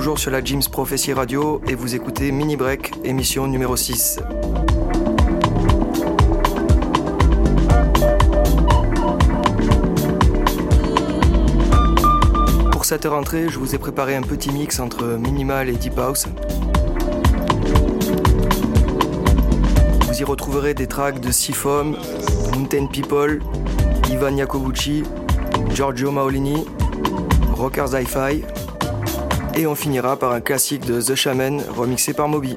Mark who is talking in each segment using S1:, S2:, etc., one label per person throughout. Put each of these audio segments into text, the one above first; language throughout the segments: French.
S1: toujours sur la Jim's Prophecy Radio et vous écoutez Mini Break, émission numéro 6. Pour cette rentrée, je vous ai préparé un petit mix entre minimal et deep house. Vous y retrouverez des tracks de Seafoam, Mountain People, Ivan Yakobuchi, Giorgio Maolini, Rockers Hi-Fi, et on finira par un classique de The Shaman remixé par Moby.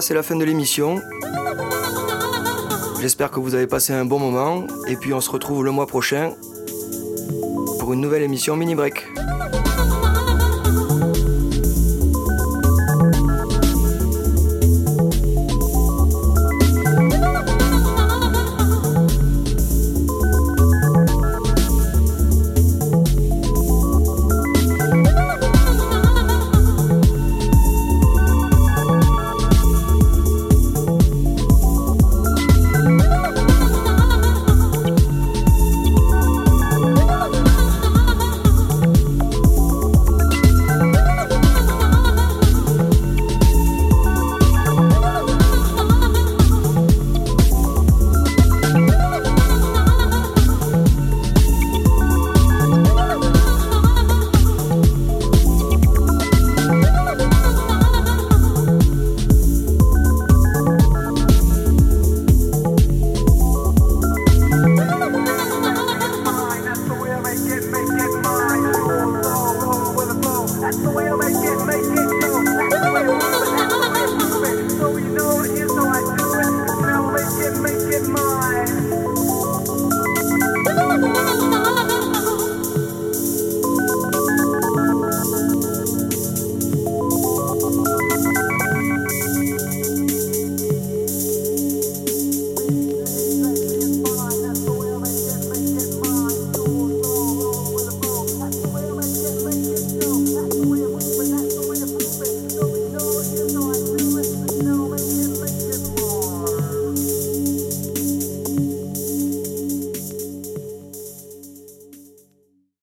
S1: C'est la fin de l'émission. J'espère que vous avez passé un bon moment et puis on se retrouve le mois prochain pour une nouvelle émission Mini Break.